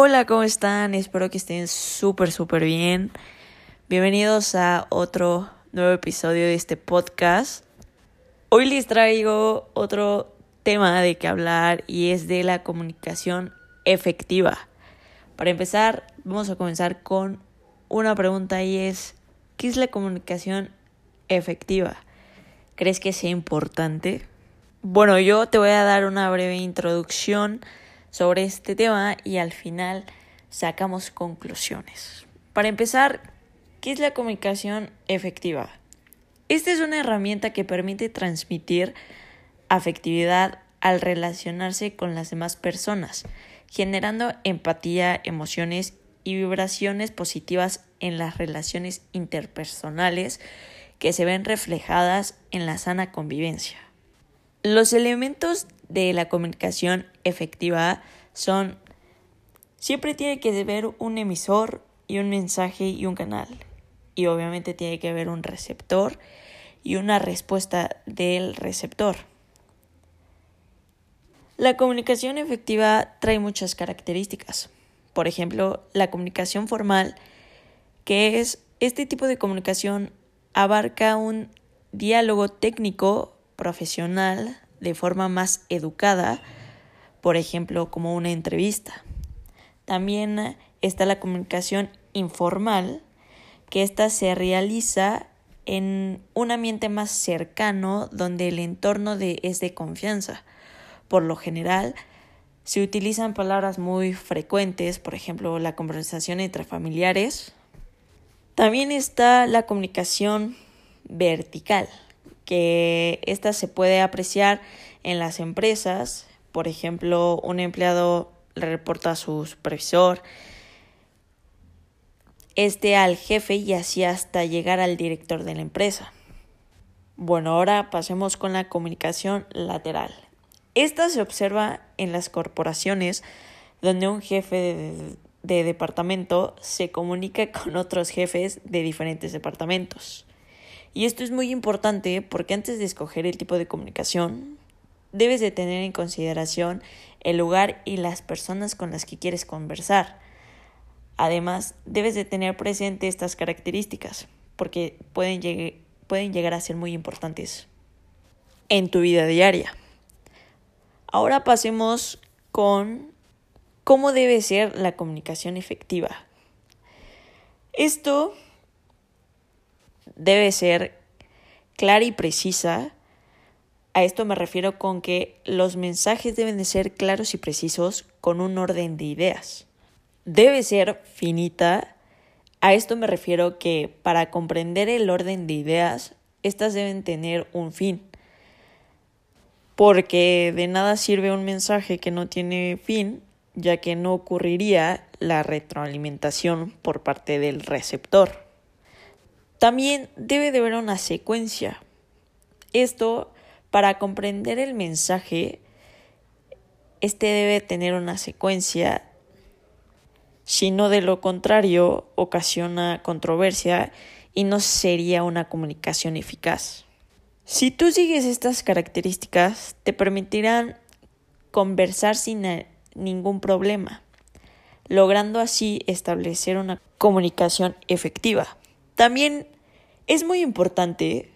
Hola, ¿cómo están? Espero que estén súper, súper bien. Bienvenidos a otro nuevo episodio de este podcast. Hoy les traigo otro tema de que hablar y es de la comunicación efectiva. Para empezar, vamos a comenzar con una pregunta y es, ¿qué es la comunicación efectiva? ¿Crees que sea importante? Bueno, yo te voy a dar una breve introducción sobre este tema y al final sacamos conclusiones. Para empezar, ¿qué es la comunicación efectiva? Esta es una herramienta que permite transmitir afectividad al relacionarse con las demás personas, generando empatía, emociones y vibraciones positivas en las relaciones interpersonales que se ven reflejadas en la sana convivencia. Los elementos de la comunicación efectiva son siempre tiene que haber un emisor y un mensaje y un canal. Y obviamente tiene que haber un receptor y una respuesta del receptor. La comunicación efectiva trae muchas características. Por ejemplo, la comunicación formal, que es este tipo de comunicación abarca un diálogo técnico profesional de forma más educada, por ejemplo, como una entrevista. También está la comunicación informal, que ésta se realiza en un ambiente más cercano donde el entorno de, es de confianza. Por lo general, se utilizan palabras muy frecuentes, por ejemplo, la conversación entre familiares. También está la comunicación vertical, que esta se puede apreciar en las empresas. Por ejemplo, un empleado le reporta a su supervisor, este al jefe y así hasta llegar al director de la empresa. Bueno, ahora pasemos con la comunicación lateral. Esta se observa en las corporaciones donde un jefe de, de departamento se comunica con otros jefes de diferentes departamentos. Y esto es muy importante porque antes de escoger el tipo de comunicación, debes de tener en consideración el lugar y las personas con las que quieres conversar. Además, debes de tener presente estas características porque pueden, pueden llegar a ser muy importantes en tu vida diaria. Ahora pasemos con cómo debe ser la comunicación efectiva. Esto debe ser clara y precisa. A esto me refiero con que los mensajes deben de ser claros y precisos con un orden de ideas. Debe ser finita. A esto me refiero que para comprender el orden de ideas, estas deben tener un fin. Porque de nada sirve un mensaje que no tiene fin, ya que no ocurriría la retroalimentación por parte del receptor. También debe de haber una secuencia. Esto, para comprender el mensaje, este debe tener una secuencia, si no de lo contrario ocasiona controversia y no sería una comunicación eficaz. Si tú sigues estas características, te permitirán conversar sin ningún problema, logrando así establecer una comunicación efectiva. También es muy importante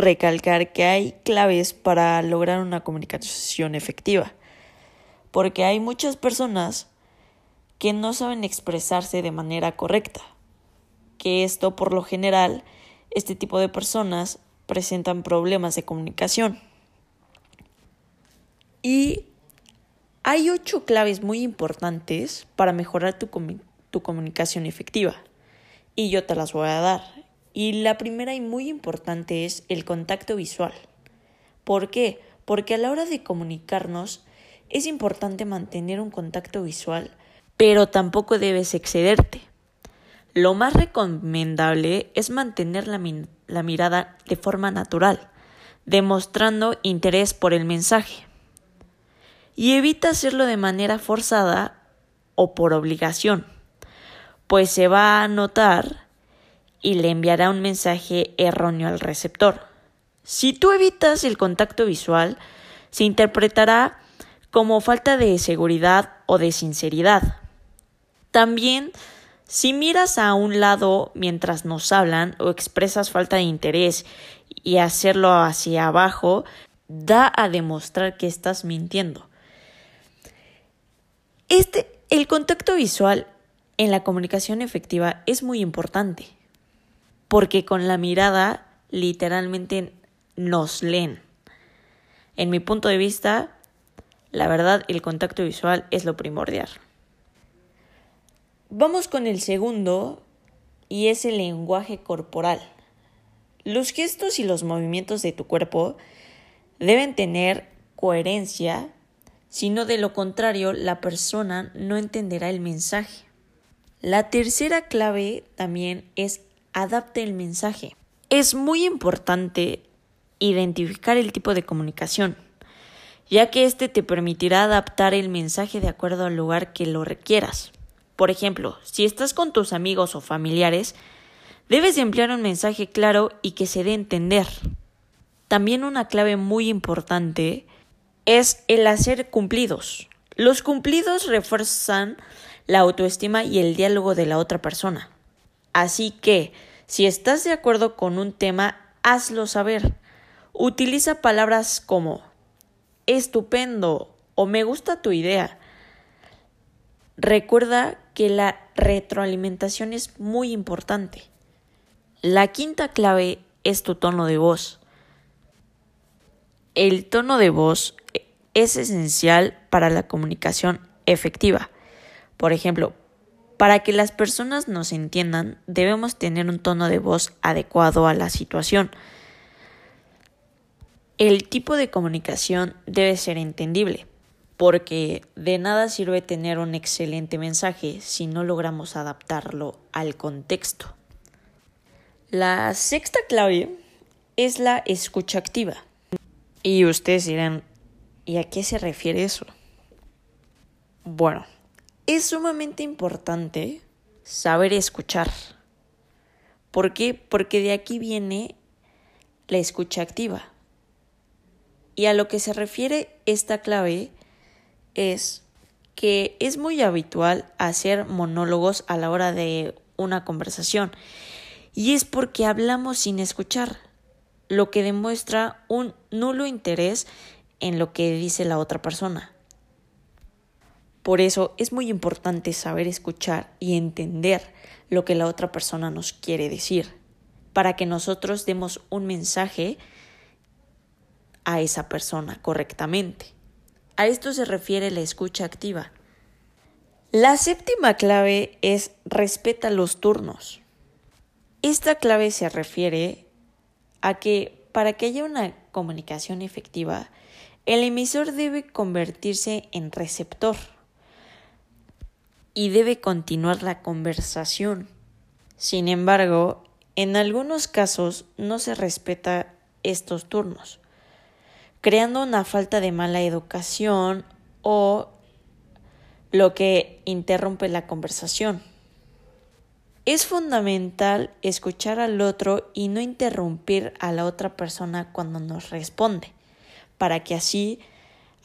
recalcar que hay claves para lograr una comunicación efectiva, porque hay muchas personas que no saben expresarse de manera correcta, que esto por lo general, este tipo de personas presentan problemas de comunicación. Y hay ocho claves muy importantes para mejorar tu, tu comunicación efectiva. Y yo te las voy a dar. Y la primera y muy importante es el contacto visual. ¿Por qué? Porque a la hora de comunicarnos es importante mantener un contacto visual, pero tampoco debes excederte. Lo más recomendable es mantener la, la mirada de forma natural, demostrando interés por el mensaje. Y evita hacerlo de manera forzada o por obligación pues se va a notar y le enviará un mensaje erróneo al receptor. Si tú evitas el contacto visual, se interpretará como falta de seguridad o de sinceridad. También, si miras a un lado mientras nos hablan o expresas falta de interés y hacerlo hacia abajo, da a demostrar que estás mintiendo. Este, el contacto visual en la comunicación efectiva es muy importante, porque con la mirada literalmente nos leen. En mi punto de vista, la verdad, el contacto visual es lo primordial. Vamos con el segundo y es el lenguaje corporal. Los gestos y los movimientos de tu cuerpo deben tener coherencia, sino de lo contrario la persona no entenderá el mensaje. La tercera clave también es adapte el mensaje. Es muy importante identificar el tipo de comunicación, ya que este te permitirá adaptar el mensaje de acuerdo al lugar que lo requieras. Por ejemplo, si estás con tus amigos o familiares, debes emplear un mensaje claro y que se dé a entender. También una clave muy importante es el hacer cumplidos. Los cumplidos refuerzan la autoestima y el diálogo de la otra persona. Así que, si estás de acuerdo con un tema, hazlo saber. Utiliza palabras como estupendo o me gusta tu idea. Recuerda que la retroalimentación es muy importante. La quinta clave es tu tono de voz. El tono de voz es esencial para la comunicación efectiva. Por ejemplo, para que las personas nos entiendan, debemos tener un tono de voz adecuado a la situación. El tipo de comunicación debe ser entendible, porque de nada sirve tener un excelente mensaje si no logramos adaptarlo al contexto. La sexta clave es la escucha activa. Y ustedes dirán, ¿y a qué se refiere eso? Bueno, es sumamente importante saber escuchar. ¿Por qué? Porque de aquí viene la escucha activa. Y a lo que se refiere esta clave es que es muy habitual hacer monólogos a la hora de una conversación. Y es porque hablamos sin escuchar lo que demuestra un nulo interés en lo que dice la otra persona. Por eso es muy importante saber escuchar y entender lo que la otra persona nos quiere decir, para que nosotros demos un mensaje a esa persona correctamente. A esto se refiere la escucha activa. La séptima clave es respeta los turnos. Esta clave se refiere a que para que haya una comunicación efectiva, el emisor debe convertirse en receptor y debe continuar la conversación. Sin embargo, en algunos casos no se respeta estos turnos, creando una falta de mala educación o lo que interrumpe la conversación. Es fundamental escuchar al otro y no interrumpir a la otra persona cuando nos responde, para que así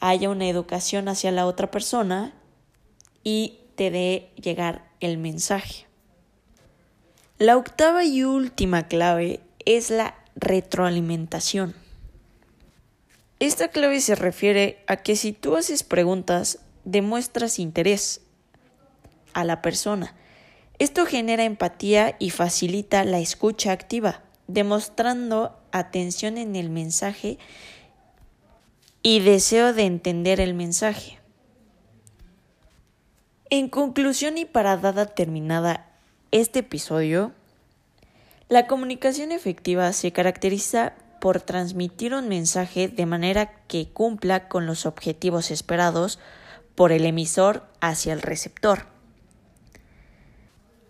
haya una educación hacia la otra persona y te dé llegar el mensaje. La octava y última clave es la retroalimentación. Esta clave se refiere a que si tú haces preguntas, demuestras interés a la persona esto genera empatía y facilita la escucha activa, demostrando atención en el mensaje y deseo de entender el mensaje. En conclusión y para dada terminada este episodio, la comunicación efectiva se caracteriza por transmitir un mensaje de manera que cumpla con los objetivos esperados por el emisor hacia el receptor.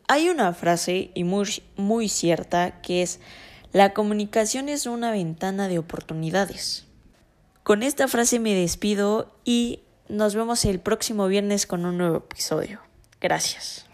Hay una frase y muy, muy cierta que es la comunicación es una ventana de oportunidades. Con esta frase me despido y nos vemos el próximo viernes con un nuevo episodio. Gracias.